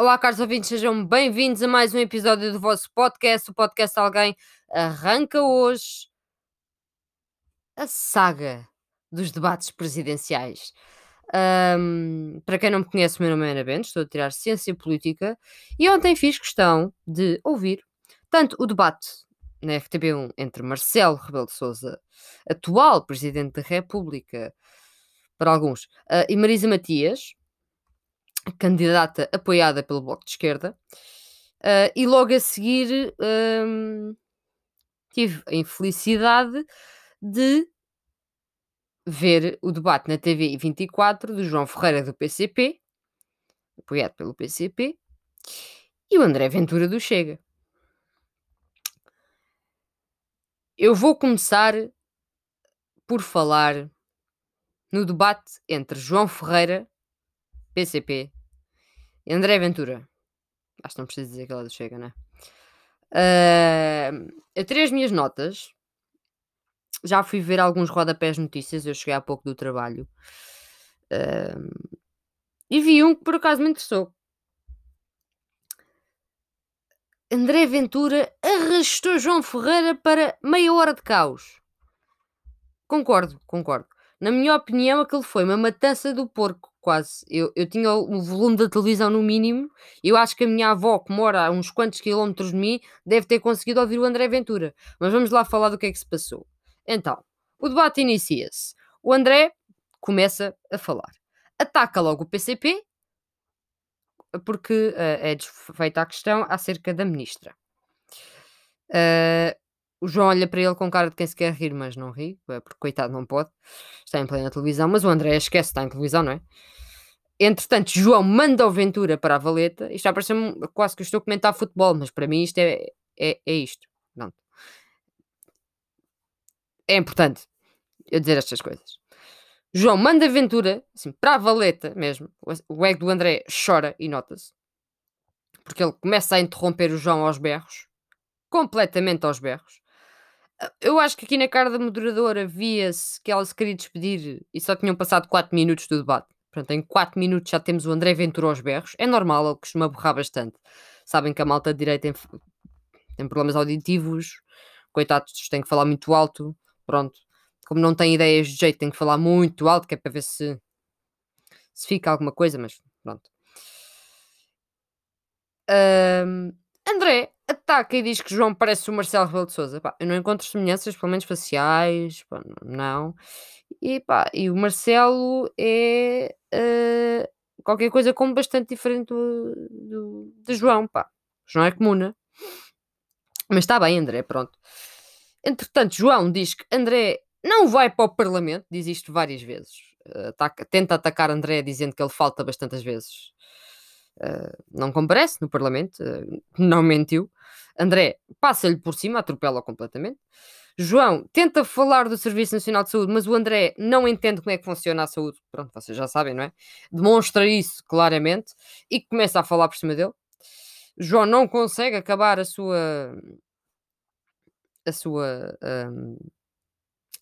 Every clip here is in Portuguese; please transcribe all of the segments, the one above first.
Olá, caros ouvintes, sejam bem-vindos a mais um episódio do vosso podcast. O podcast Alguém arranca hoje a saga dos debates presidenciais. Ahm, para quem não me conhece, o meu nome é Ana Bento, estou a tirar Ciência Política e ontem fiz questão de ouvir tanto o debate na RTB1 entre Marcelo Rebelo de Sousa, atual Presidente da República, para alguns, ah, e Marisa Matias, candidata apoiada pelo Bloco de Esquerda, uh, e logo a seguir um, tive a infelicidade de ver o debate na TV 24 do João Ferreira do PCP, apoiado pelo PCP, e o André Ventura do Chega. Eu vou começar por falar no debate entre João Ferreira, PCP, André Ventura. Acho que não preciso dizer que ela chega, né? Uh, eu tirei as minhas notas. Já fui ver alguns rodapés notícias. Eu cheguei há pouco do trabalho. Uh, e vi um que por acaso me interessou. André Ventura arrastou João Ferreira para meia hora de caos. Concordo, concordo. Na minha opinião, aquilo foi uma matança do porco, quase. Eu, eu tinha o volume da televisão no mínimo. Eu acho que a minha avó, que mora a uns quantos quilómetros de mim, deve ter conseguido ouvir o André Ventura. Mas vamos lá falar do que é que se passou. Então, o debate inicia-se. O André começa a falar. Ataca logo o PCP, porque uh, é feita a questão acerca da ministra. Uh, o João olha para ele com cara de quem se quer rir, mas não ri, é porque coitado não pode. Está em plena televisão, mas o André esquece, está em televisão, não é? Entretanto, João manda o Ventura para a valeta. Isto já parece quase que eu estou a comentar futebol, mas para mim isto é, é, é isto. Pronto. É importante eu dizer estas coisas. João manda Ventura assim, para a valeta mesmo. O ego do André chora e nota-se. Porque ele começa a interromper o João aos berros. Completamente aos berros. Eu acho que aqui na cara da moderadora via-se que ela se queria despedir e só tinham passado 4 minutos do debate. Portanto, em 4 minutos já temos o André Ventura aos berros. É normal, ele costuma borrar bastante. Sabem que a malta de direita tem, tem problemas auditivos, coitados, tem que falar muito alto. Pronto, como não tem ideias de jeito, tem que falar muito alto, que é para ver se, se fica alguma coisa, mas pronto. Um, André ataca e diz que João parece o Marcelo Rebelo de Sousa. eu não encontro semelhanças, pelo menos faciais, pá, não. E, pá, e o Marcelo é uh, qualquer coisa como bastante diferente do, do, de João. Pá. João é comuna. Mas está bem, André, pronto. Entretanto, João diz que André não vai para o Parlamento, diz isto várias vezes. Ataca, tenta atacar André dizendo que ele falta bastantes vezes Uh, não comparece no Parlamento, uh, não mentiu. André passa-lhe por cima, atropela completamente. João tenta falar do Serviço Nacional de Saúde, mas o André não entende como é que funciona a saúde. Pronto, vocês já sabem, não é? Demonstra isso claramente e começa a falar por cima dele. João não consegue acabar a sua a sua um,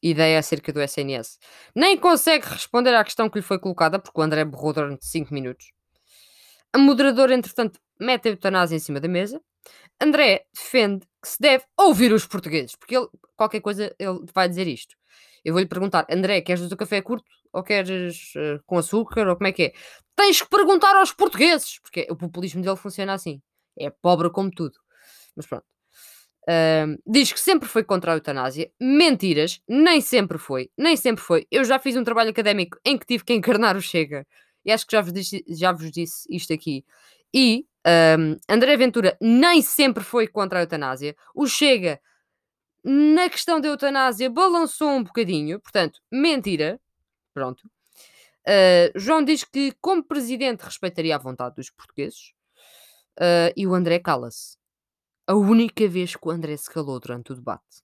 ideia acerca do SNS. Nem consegue responder à questão que lhe foi colocada, porque o André borrou durante 5 minutos. A moderadora, entretanto, mete a eutanásia em cima da mesa. André defende que se deve ouvir os portugueses, porque ele, qualquer coisa, ele vai dizer isto. Eu vou-lhe perguntar, André, queres o café curto ou queres uh, com açúcar ou como é que é? Tens que perguntar aos portugueses, porque o populismo dele funciona assim. É pobre como tudo. Mas pronto. Uh, diz que sempre foi contra a eutanásia. Mentiras, nem sempre foi. Nem sempre foi. Eu já fiz um trabalho académico em que tive que encarnar o Chega e acho que já vos disse, já vos disse isto aqui. E um, André Ventura nem sempre foi contra a eutanásia. O Chega, na questão da eutanásia, balançou um bocadinho, portanto, mentira. Pronto. Uh, João diz que, como presidente, respeitaria a vontade dos portugueses. Uh, e o André cala-se. A única vez que o André se calou durante o debate.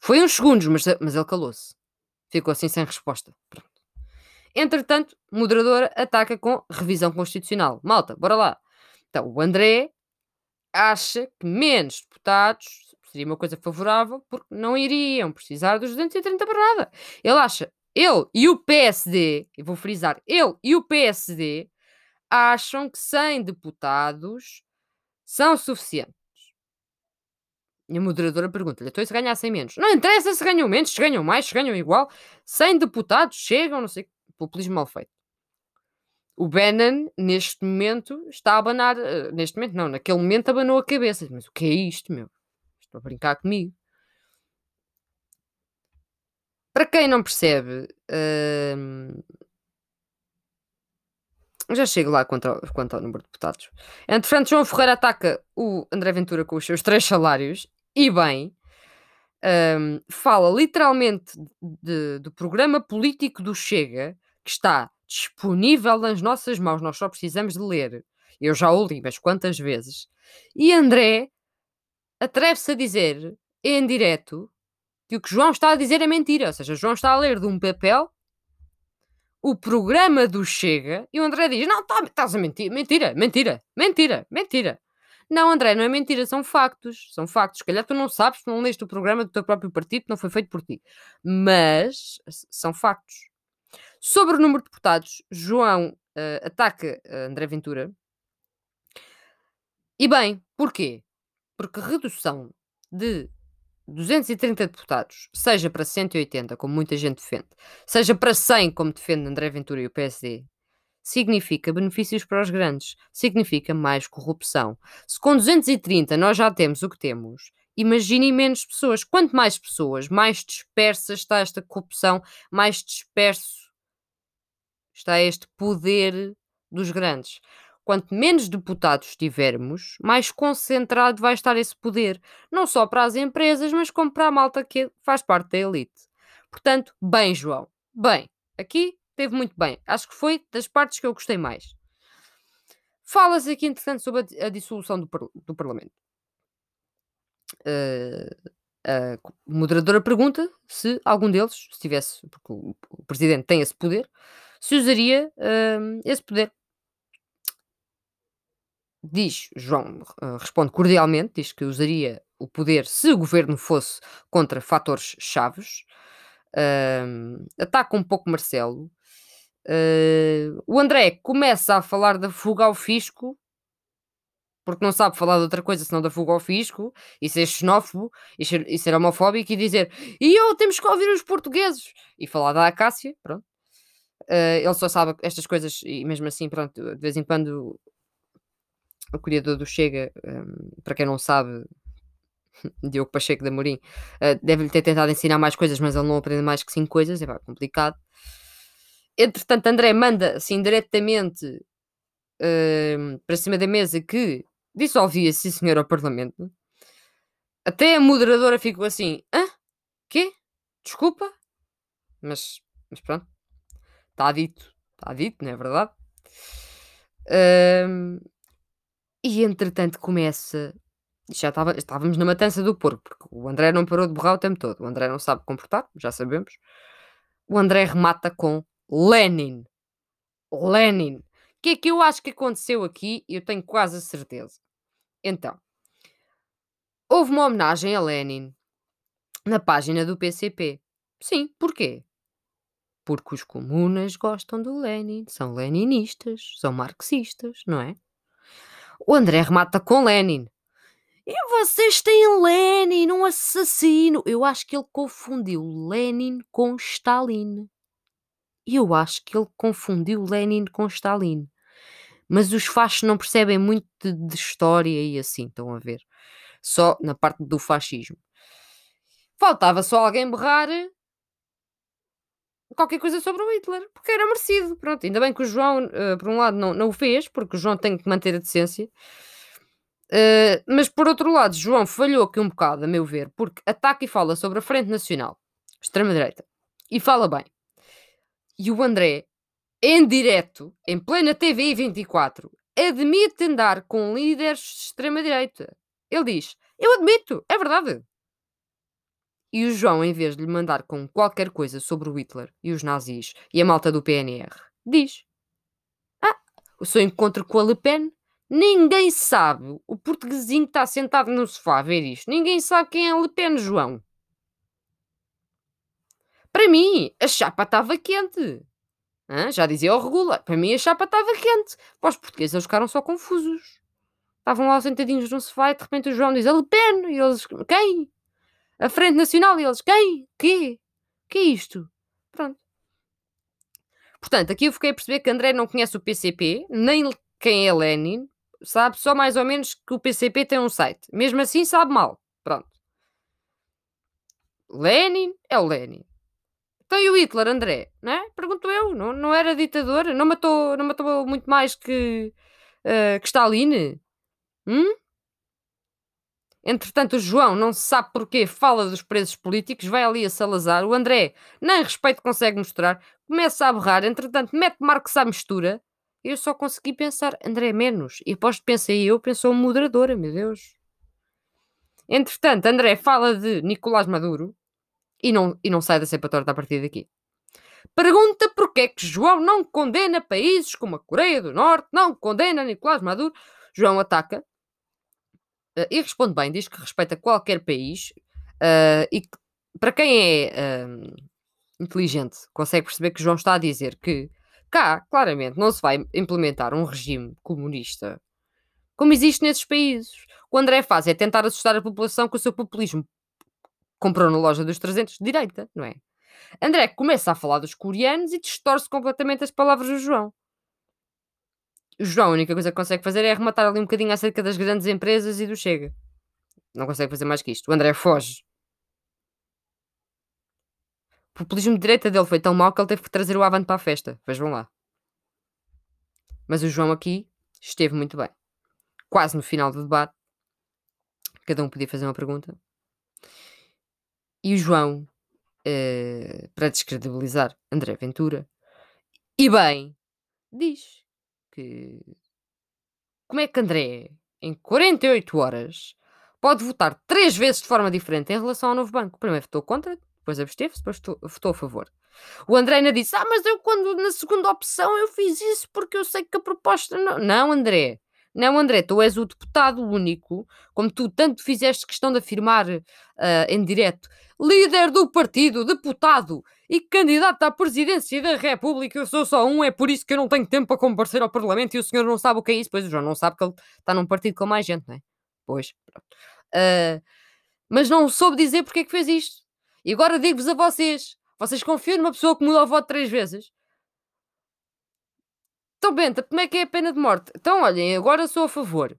Foi uns segundos, mas, mas ele calou-se. Ficou assim sem resposta. Pronto. Entretanto, moderadora ataca com revisão constitucional. Malta, bora lá. Então, o André acha que menos deputados seria uma coisa favorável porque não iriam precisar dos 230 para nada. Ele acha, ele e o PSD, e vou frisar, ele e o PSD acham que 100 deputados são suficientes. E a moderadora pergunta-lhe: então se ganhassem menos? Não interessa se ganham menos, se ganham mais, se ganham igual. 100 deputados chegam, não sei. Populismo mal feito. O Bannon, neste momento, está a abanar. Uh, neste momento, não, naquele momento abanou a cabeça. Mas o que é isto, meu? Estou a brincar comigo. Para quem não percebe, uh, já chego lá quanto ao, quanto ao número de deputados. Entretanto, João Ferreira ataca o André Ventura com os seus três salários, e bem, um, fala literalmente de, do programa político do Chega, que está disponível nas nossas mãos, nós só precisamos de ler. Eu já o li, mas quantas vezes? E André atreve-se a dizer, em direto, que o que João está a dizer é mentira. Ou seja, João está a ler de um papel o programa do Chega e o André diz: Não, tá, estás a mentir, mentira, mentira, mentira, mentira. Não, André, não é mentira, são factos. São factos. Se calhar tu não sabes, tu não leste o programa do teu próprio partido, não foi feito por ti. Mas são factos. Sobre o número de deputados, João uh, ataca uh, André Ventura. E bem, porquê? Porque redução de 230 deputados, seja para 180, como muita gente defende, seja para 100, como defende André Ventura e o PSD, significa benefícios para os grandes, significa mais corrupção. Se com 230 nós já temos o que temos, imaginem menos pessoas. Quanto mais pessoas, mais dispersa está esta corrupção, mais disperso está este poder dos grandes. Quanto menos deputados tivermos, mais concentrado vai estar esse poder, não só para as empresas, mas como para a malta que faz parte da elite. Portanto, bem, João, bem, aqui teve muito bem. Acho que foi das partes que eu gostei mais. Fala-se aqui, entretanto, sobre a, dissolução do, do Parlamento. Uh, a moderadora pergunta se algum deles, se tivesse, porque o, o presidente tem esse poder, se usaria uh, esse poder diz, João uh, responde cordialmente, diz que usaria o poder se o governo fosse contra fatores chaves. Uh, ataca um pouco Marcelo. Uh, o André começa a falar da fuga ao fisco, porque não sabe falar de outra coisa senão da fuga ao fisco, e ser xenófobo, e ser, e ser homofóbico, e dizer e eu temos que ouvir os portugueses, e falar da Acácia, pronto. Uh, ele só sabe estas coisas, e mesmo assim, pronto, de vez em quando o criador do Chega, um, para quem não sabe, Diogo Pacheco da Morim, uh, deve-lhe ter tentado ensinar mais coisas, mas ele não aprende mais que cinco coisas, é pá, complicado. Entretanto, André manda assim diretamente uh, para cima da mesa que dissolvia, sim senhor, ao Parlamento. Até a moderadora ficou assim: hã? Quê? Desculpa? Mas, mas pronto, está dito, está dito, não é verdade? Uh, e entretanto começa. Já estávamos na matança do porco, porque o André não parou de borrar o tempo todo. O André não sabe comportar, já sabemos. O André remata com Lenin. Lenin. O que é que eu acho que aconteceu aqui? Eu tenho quase a certeza. Então, houve uma homenagem a Lenin na página do PCP. Sim, porquê? Porque os comunas gostam do Lenin, são leninistas, são marxistas, não é? O André remata com Lenin. E vocês têm Lenin, um assassino. Eu acho que ele confundiu Lenin com Stalin. Eu acho que ele confundiu Lenin com Stalin. Mas os fachos não percebem muito de, de história e assim, estão a ver. Só na parte do fascismo. Faltava só alguém berrar qualquer coisa sobre o Hitler, porque era merecido. Pronto, ainda bem que o João, uh, por um lado, não, não o fez, porque o João tem que manter a decência. Uh, mas por outro lado, João falhou aqui um bocado, a meu ver, porque ataca e fala sobre a Frente Nacional, extrema-direita, e fala bem. E o André, em direto, em plena TV 24, admite andar com líderes de extrema-direita. Ele diz: Eu admito, é verdade. E o João, em vez de lhe mandar com qualquer coisa sobre o Hitler e os nazis e a malta do PNR, diz: Ah, o seu encontro com a Le Pen? Ninguém sabe. O portuguesinho está sentado no sofá a ver isto. Ninguém sabe quem é a Le Pen, João. Para mim, a chapa estava quente. Hã? Já dizia o Regula. Para mim a chapa estava quente. Para os portugueses eles ficaram só confusos. Estavam lá sentadinhos num sofá e de repente o João diz a Le Pen. E eles, quem? A Frente Nacional. E eles, quem? Quê? Que é isto? Pronto. Portanto, aqui eu fiquei a perceber que André não conhece o PCP, nem quem é Lenin, sabe só mais ou menos que o PCP tem um site. Mesmo assim, sabe mal. Pronto. Lenin é o Lenin. Então e o Hitler, André? Não é? Pergunto eu. Não, não era ditador? Não matou, não matou muito mais que, uh, que Stalin? Hum? Entretanto, o João não se sabe porquê fala dos presos políticos, vai ali a Salazar. O André nem respeito consegue mostrar, começa a berrar. Entretanto, mete Marcos à mistura. Eu só consegui pensar, André, menos. E após pensei eu, pensou moderadora, meu Deus. Entretanto, André fala de Nicolás Maduro e não, e não sai da cepa torta a partir daqui. Pergunta porquê que João não condena países como a Coreia do Norte, não condena Nicolás Maduro. João ataca e responde bem, diz que respeita qualquer país uh, e que, para quem é uh, inteligente consegue perceber que João está a dizer que cá, claramente, não se vai implementar um regime comunista como existe nesses países. O André faz é tentar assustar a população com o seu populismo. Comprou na loja dos 300 de direita, não é? André começa a falar dos coreanos e distorce completamente as palavras do João. O João, a única coisa que consegue fazer é arrematar ali um bocadinho acerca das grandes empresas e do Chega. Não consegue fazer mais que isto. O André foge. O populismo de direita dele foi tão mau que ele teve que trazer o Avante para a festa. Vejam lá. Mas o João aqui esteve muito bem. Quase no final do debate. Cada um podia fazer uma pergunta. E o João, uh, para descredibilizar André Ventura, e bem, diz que como é que André, em 48 horas, pode votar três vezes de forma diferente em relação ao novo banco. Primeiro votou contra, depois absteve-se, depois votou, a favor. O André ainda disse: Ah, mas eu, quando na segunda opção, eu fiz isso porque eu sei que a proposta. Não, não André. Não, André, tu és o deputado único, como tu tanto fizeste questão de afirmar uh, em direto, líder do partido, deputado e candidato à presidência da República. Eu sou só um, é por isso que eu não tenho tempo para comparecer ao Parlamento e o senhor não sabe o que é isso. Pois o João não sabe que ele está num partido com mais gente, não é? Pois, uh, mas não soube dizer porque é que fez isto. E agora digo-vos a vocês: vocês confiam numa pessoa que muda o voto três vezes? Então, Benta, como é que é a pena de morte? Então, olhem, agora sou a favor.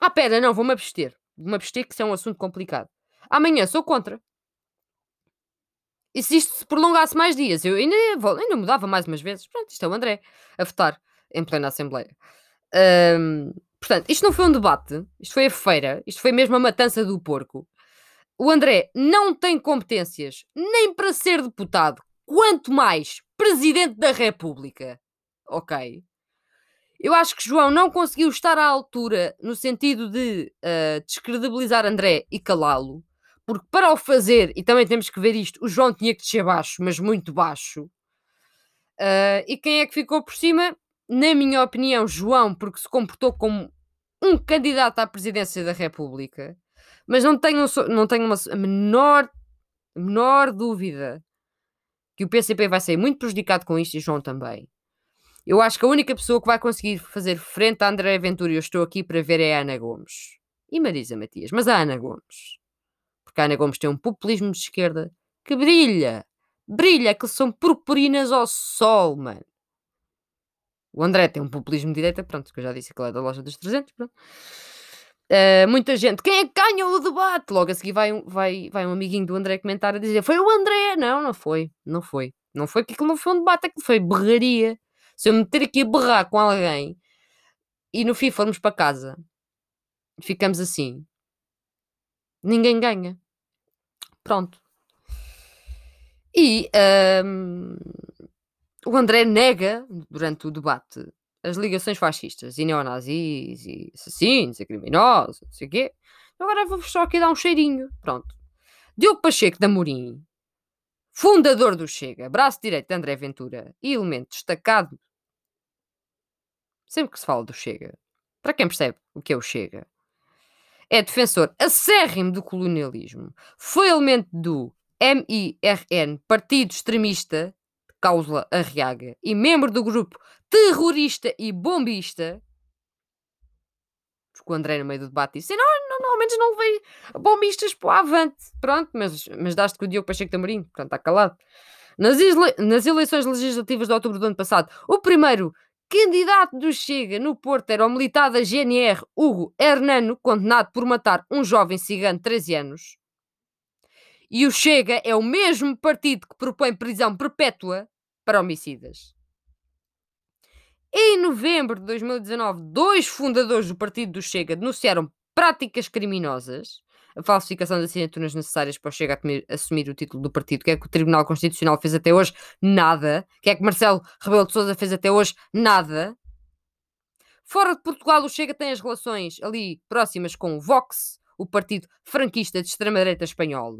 Ah, pera, não, vou-me abster. Vou-me abster, que isso é um assunto complicado. Amanhã sou contra. E se isto se prolongasse mais dias, eu ainda, ainda mudava mais umas vezes. Pronto, isto é o André a votar em plena Assembleia. Portanto, isto não foi um debate, isto foi a feira, isto foi mesmo a matança do porco. O André não tem competências nem para ser deputado, quanto mais presidente da República ok. Eu acho que João não conseguiu estar à altura no sentido de uh, descredibilizar André e calá-lo, porque para o fazer, e também temos que ver isto, o João tinha que descer baixo, mas muito baixo. Uh, e quem é que ficou por cima? Na minha opinião, João, porque se comportou como um candidato à presidência da República, mas não tenho, não tenho uma menor, menor dúvida que o PCP vai sair muito prejudicado com isto e João também. Eu acho que a única pessoa que vai conseguir fazer frente a André Ventura, e eu estou aqui para ver, é a Ana Gomes. E Marisa Matias. Mas a Ana Gomes. Porque a Ana Gomes tem um populismo de esquerda que brilha. Brilha, que são purpurinas ao sol, mano. O André tem um populismo de direita, pronto, que eu já disse que ele é da loja dos 300, pronto. Uh, muita gente, quem é que ganha o debate? Logo a seguir vai um, vai, vai um amiguinho do André comentar a dizer: Foi o André! Não, não foi, não foi. Não foi porque aquilo não foi um debate, aquilo foi berraria. Se eu me meter aqui a berrar com alguém e no fim formos para casa, ficamos assim, ninguém ganha. Pronto. E um, o André nega, durante o debate, as ligações fascistas e neonazis e assassinos e criminosos, não sei o quê. Agora vou só aqui dar um cheirinho. Pronto. Diogo Pacheco da Morim fundador do Chega, braço direito de André Ventura e elemento destacado sempre que se fala do Chega, para quem percebe o que é o Chega, é defensor acérrimo do colonialismo, foi elemento do MIRN, Partido Extremista, Cáusula Arriaga e membro do grupo terrorista e bombista, porque o André no meio do debate disse, não, não, não ao menos não levei bombistas para o avante, pronto, mas, mas daste com o Diogo Pacheco Tamarim, portanto está calado. Nas, nas eleições legislativas de outubro do ano passado, o primeiro candidato do Chega no Porto era o militar da GNR, Hugo Hernano, condenado por matar um jovem cigano de 13 anos. E o Chega é o mesmo partido que propõe prisão perpétua para homicidas. Em novembro de 2019, dois fundadores do partido do Chega denunciaram práticas criminosas a falsificação de assinaturas necessárias para o Chega assumir o título do partido. Que é que o Tribunal Constitucional fez até hoje? Nada. Que é que Marcelo Rebelo de Sousa fez até hoje? Nada. Fora de Portugal, o Chega tem as relações ali próximas com o Vox, o partido franquista de extrema-direita espanhol.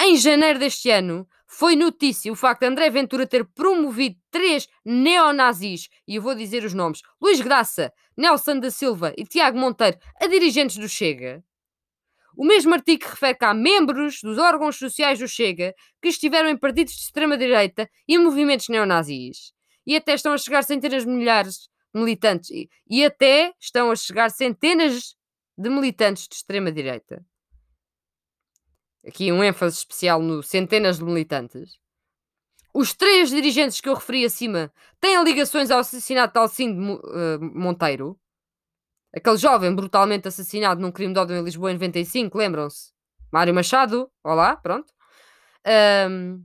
Em janeiro deste ano, foi notícia o facto de André Ventura ter promovido três neonazis, e eu vou dizer os nomes: Luís Graça, Nelson da Silva e Tiago Monteiro, a dirigentes do Chega. O mesmo artigo refere que há membros dos órgãos sociais do Chega que estiveram em partidos de extrema-direita e movimentos neonazis. E até estão a chegar centenas de milhares de militantes. E até estão a chegar centenas de militantes de extrema-direita. Aqui um ênfase especial no centenas de militantes. Os três dirigentes que eu referi acima têm ligações ao assassinato de Alcindo uh, Monteiro, Aquele jovem brutalmente assassinado num crime de ódio em Lisboa em 95, lembram-se? Mário Machado, olá, pronto. Um...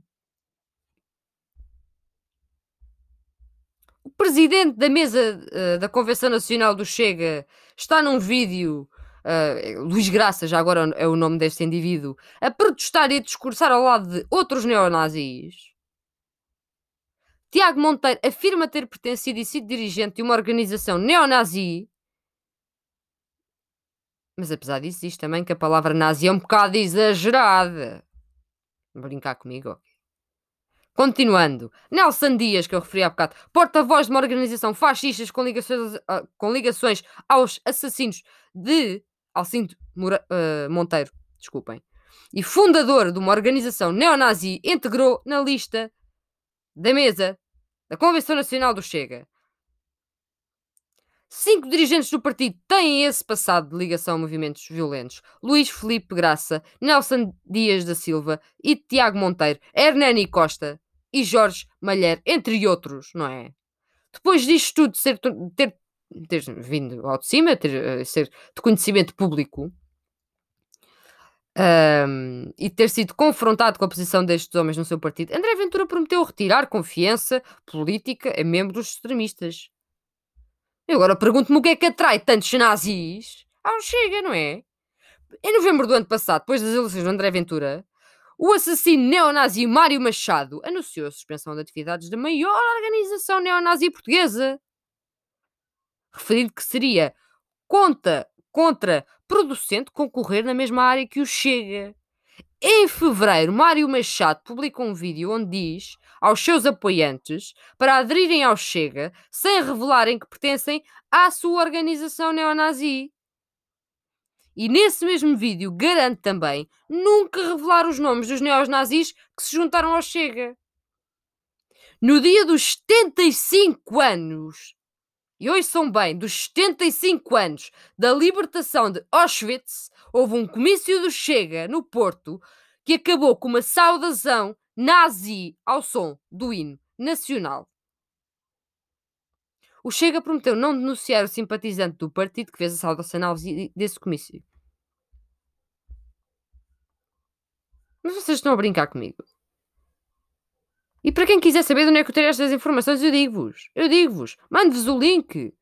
O presidente da mesa uh, da Convenção Nacional do Chega está num vídeo, uh, Luís Graça, já agora é o nome deste indivíduo, a protestar e a discursar ao lado de outros neonazis. Tiago Monteiro afirma ter pertencido e sido dirigente de uma organização neonazi mas apesar disso, diz também que a palavra nazi é um bocado exagerada. Brincar comigo? Continuando, Nelson Dias, que eu referi há bocado, porta-voz de uma organização fascista com ligações, uh, com ligações aos assassinos de Alcindo uh, Monteiro, desculpem, e fundador de uma organização neonazi, integrou na lista da mesa da Convenção Nacional do Chega. Cinco dirigentes do partido têm esse passado de ligação a movimentos violentos: Luís Felipe Graça, Nelson Dias da Silva e Tiago Monteiro, Hernani Costa e Jorge Malher, entre outros, não é? Depois disto tudo ser, ter, ter vindo ao de cima, ter, eh, ser de conhecimento público um, e ter sido confrontado com a posição destes homens no seu partido, André Ventura prometeu retirar confiança política a membros extremistas. Eu agora pergunto-me o que é que atrai tantos nazis ao Chega, não é? Em novembro do ano passado, depois das eleições de André Ventura, o assassino neonazi Mário Machado anunciou a suspensão de atividades da maior organização neonazi portuguesa, referindo que seria conta, contraproducente concorrer na mesma área que o Chega. Em fevereiro, Mário Machado publicou um vídeo onde diz aos seus apoiantes para aderirem ao Chega sem revelarem que pertencem à sua organização neonazi. E nesse mesmo vídeo garante também nunca revelar os nomes dos neonazis que se juntaram ao Chega. No dia dos 75 anos, e hoje são bem, dos 75 anos da libertação de Auschwitz, houve um comício do Chega no Porto que acabou com uma saudação nazi ao som do hino nacional. O Chega prometeu não denunciar o simpatizante do partido que fez a saudação nazi desse comício. Mas vocês estão a brincar comigo. E para quem quiser saber de onde é que eu tirei estas informações, eu digo-vos. Eu digo-vos. Mando-vos o link.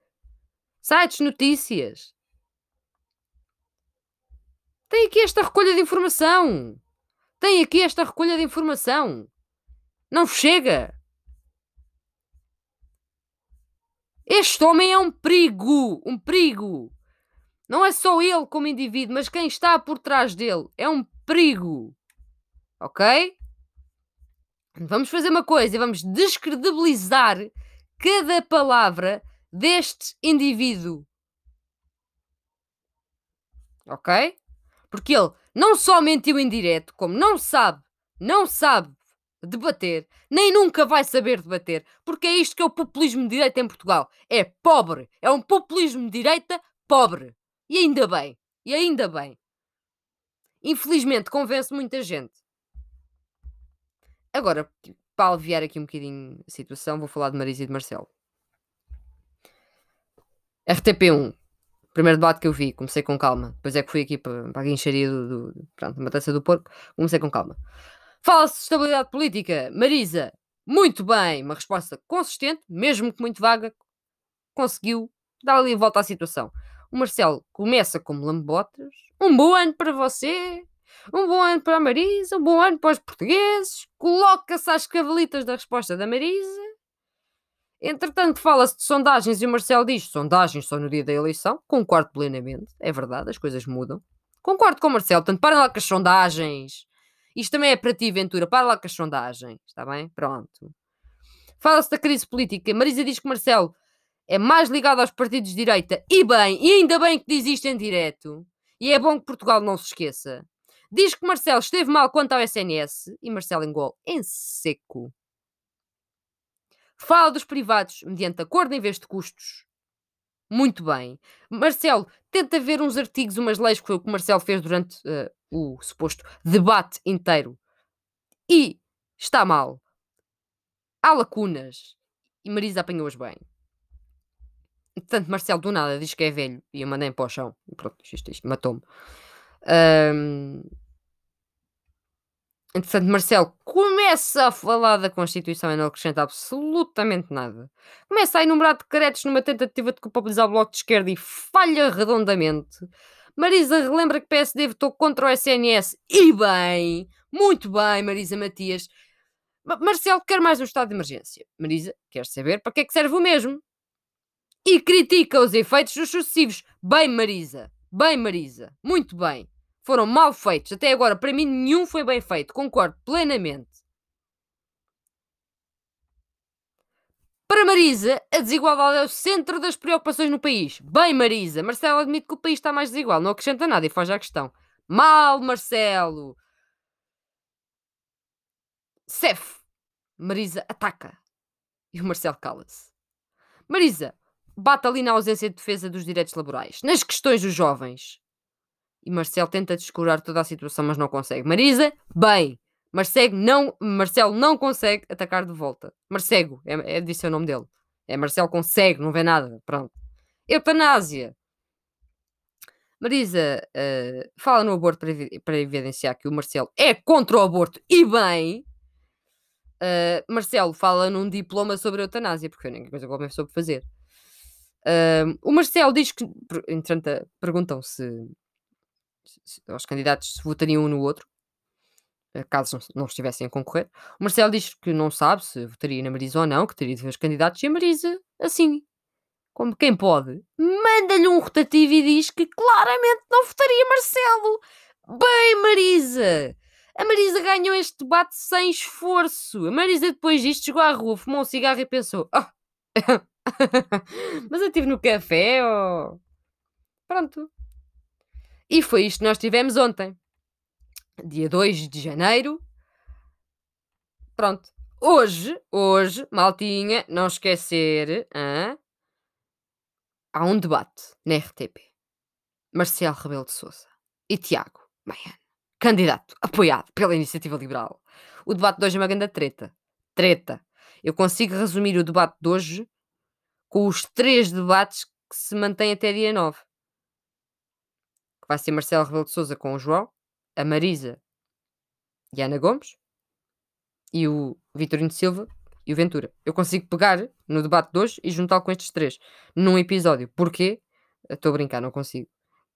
Sites, notícias. Tem aqui esta recolha de informação. Tem aqui esta recolha de informação. Não chega. Este homem é um perigo. Um perigo. Não é só ele como indivíduo, mas quem está por trás dele. É um perigo. Ok? Vamos fazer uma coisa. Vamos descredibilizar cada palavra deste indivíduo. Ok? Porque ele não só mentiu em direto, como não sabe, não sabe debater, nem nunca vai saber debater, porque é isto que é o populismo de direita em Portugal. É pobre. É um populismo de direita pobre. E ainda bem. E ainda bem. Infelizmente convence muita gente. Agora, para aliviar aqui um bocadinho a situação, vou falar de Marisa e de Marcelo. RTP1. Primeiro debate que eu vi, comecei com calma. Depois é que fui aqui para, para a guincharia do, do, pronto, matança do porco. Comecei com calma. Fala-se de estabilidade política. Marisa, muito bem. Uma resposta consistente, mesmo que muito vaga, conseguiu dar ali a volta à situação. O Marcelo começa como lambotas. Um bom ano para você. Um bom ano para a Marisa. Um bom ano para os portugueses. Coloca-se às cavalitas da resposta da Marisa. Entretanto, fala-se de sondagens e o Marcelo diz: sondagens só no dia da eleição. Concordo plenamente. É verdade, as coisas mudam. Concordo com o Marcelo. Portanto, para lá com as sondagens. Isto também é para ti, Ventura. Para lá com as sondagens. Está bem? Pronto. Fala-se da crise política. Marisa diz que Marcelo é mais ligado aos partidos de direita. E bem, e ainda bem que diz isto em direto. E é bom que Portugal não se esqueça. Diz que Marcelo esteve mal quanto ao SNS e Marcelo engole em seco. Fala dos privados mediante acordo em vez de custos. Muito bem. Marcelo, tenta ver uns artigos, umas leis que foi o que Marcelo fez durante uh, o suposto debate inteiro. E está mal. Há lacunas. E Marisa apanhou-as bem. Portanto, Marcelo do nada diz que é velho e eu mandei para o chão. Pronto, isto, isto matou-me. Um... Entretanto, Marcelo começa a falar da Constituição e não acrescenta absolutamente nada. Começa a enumerar decretos numa tentativa de culpabilizar o Bloco de Esquerda e falha redondamente. Marisa relembra que PSD votou contra o SNS e bem, muito bem, Marisa Matias. Marcelo quer mais um estado de emergência. Marisa quer saber para que é que serve o mesmo e critica os efeitos dos sucessivos. Bem, Marisa. Bem, Marisa. Muito bem. Foram mal feitos. Até agora, para mim, nenhum foi bem feito. Concordo plenamente. Para Marisa, a desigualdade é o centro das preocupações no país. Bem, Marisa. Marcelo admite que o país está mais desigual. Não acrescenta nada e foge à questão. Mal, Marcelo. Cef. Marisa ataca. E o Marcelo cala-se. Marisa, bate ali na ausência de defesa dos direitos laborais, nas questões dos jovens. E Marcelo tenta descurar toda a situação, mas não consegue. Marisa, bem. Marcelo não, Marcelo não consegue atacar de volta. Marcego, é, é disse o nome dele. É Marcelo consegue, não vê nada. Pronto. Eutanásia. Marisa uh, fala no aborto para, para, evidenciar que o Marcelo é contra o aborto e bem. Uh, Marcelo fala num diploma sobre eutanásia, porque foi a única coisa que o homem soube fazer. Uh, o Marcelo diz que, entretanto, perguntam se, os candidatos votariam um no outro, eh, caso não, não estivessem a concorrer. O Marcelo diz que não sabe se votaria na Marisa ou não, que teria de ver os candidatos, e a Marisa, assim, como quem pode, manda-lhe um rotativo e diz que claramente não votaria Marcelo. Bem, Marisa! A Marisa ganhou este debate sem esforço. A Marisa, depois disto, chegou à rua, fumou um cigarro e pensou: oh, Mas eu estive no café, oh. Pronto. E foi isto que nós tivemos ontem. Dia 2 de janeiro. Pronto. Hoje, hoje, maltinha, não esquecer, hein? há um debate na RTP. Marcelo Rebelo de Sousa e Tiago Baiano, candidato apoiado pela Iniciativa Liberal. O debate de hoje é uma grande treta. Treta. Eu consigo resumir o debate de hoje com os três debates que se mantêm até dia 9. Vai ser Marcelo Rebelo de Souza com o João, a Marisa e a Ana Gomes, e o Vitorino Silva e o Ventura. Eu consigo pegar no debate de hoje e juntá-lo com estes três num episódio. Porquê? Estou a brincar, não consigo.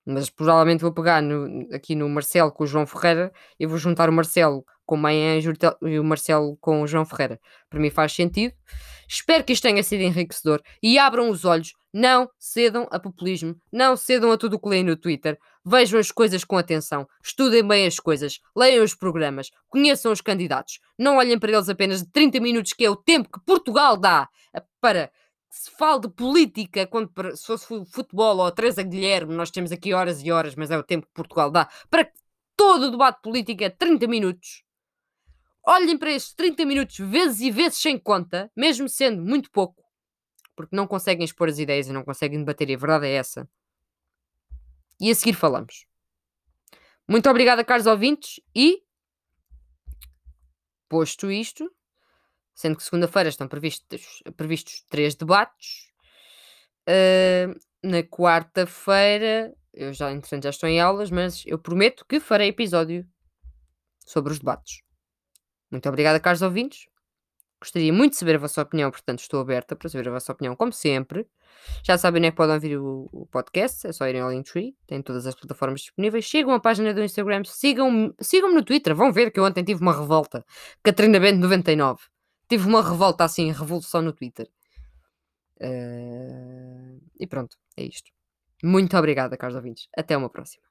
Mas provavelmente vou pegar no, aqui no Marcelo com o João Ferreira e vou juntar o Marcelo com o Maia e o Marcelo com o João Ferreira. Para mim faz sentido. Espero que isto tenha sido enriquecedor e abram os olhos. Não cedam a populismo, não cedam a tudo o que leem no Twitter. Vejam as coisas com atenção, estudem bem as coisas, leiam os programas, conheçam os candidatos. Não olhem para eles apenas de 30 minutos, que é o tempo que Portugal dá para que se fale de política, quando se fosse futebol ou Teresa Guilherme, nós temos aqui horas e horas, mas é o tempo que Portugal dá para que todo o debate político é 30 minutos olhem para estes 30 minutos vezes e vezes sem conta, mesmo sendo muito pouco, porque não conseguem expor as ideias e não conseguem debater, e a verdade é essa. E a seguir falamos. Muito obrigada, caros ouvintes, e posto isto, sendo que segunda-feira estão previstos, previstos três debates, uh, na quarta-feira, eu já, entretanto, já estou em aulas, mas eu prometo que farei episódio sobre os debates. Muito obrigada, caros ouvintes. Gostaria muito de saber a vossa opinião, portanto, estou aberta para saber a vossa opinião, como sempre. Já sabem onde é que podem ouvir o, o podcast, é só irem ao Linktree, tem todas as plataformas disponíveis. Sigam a página do Instagram, sigam-me sigam no Twitter, vão ver que eu ontem tive uma revolta. Catarina Bento 99. Tive uma revolta assim, revolução no Twitter. Uh... E pronto, é isto. Muito obrigada, caros ouvintes. Até uma próxima.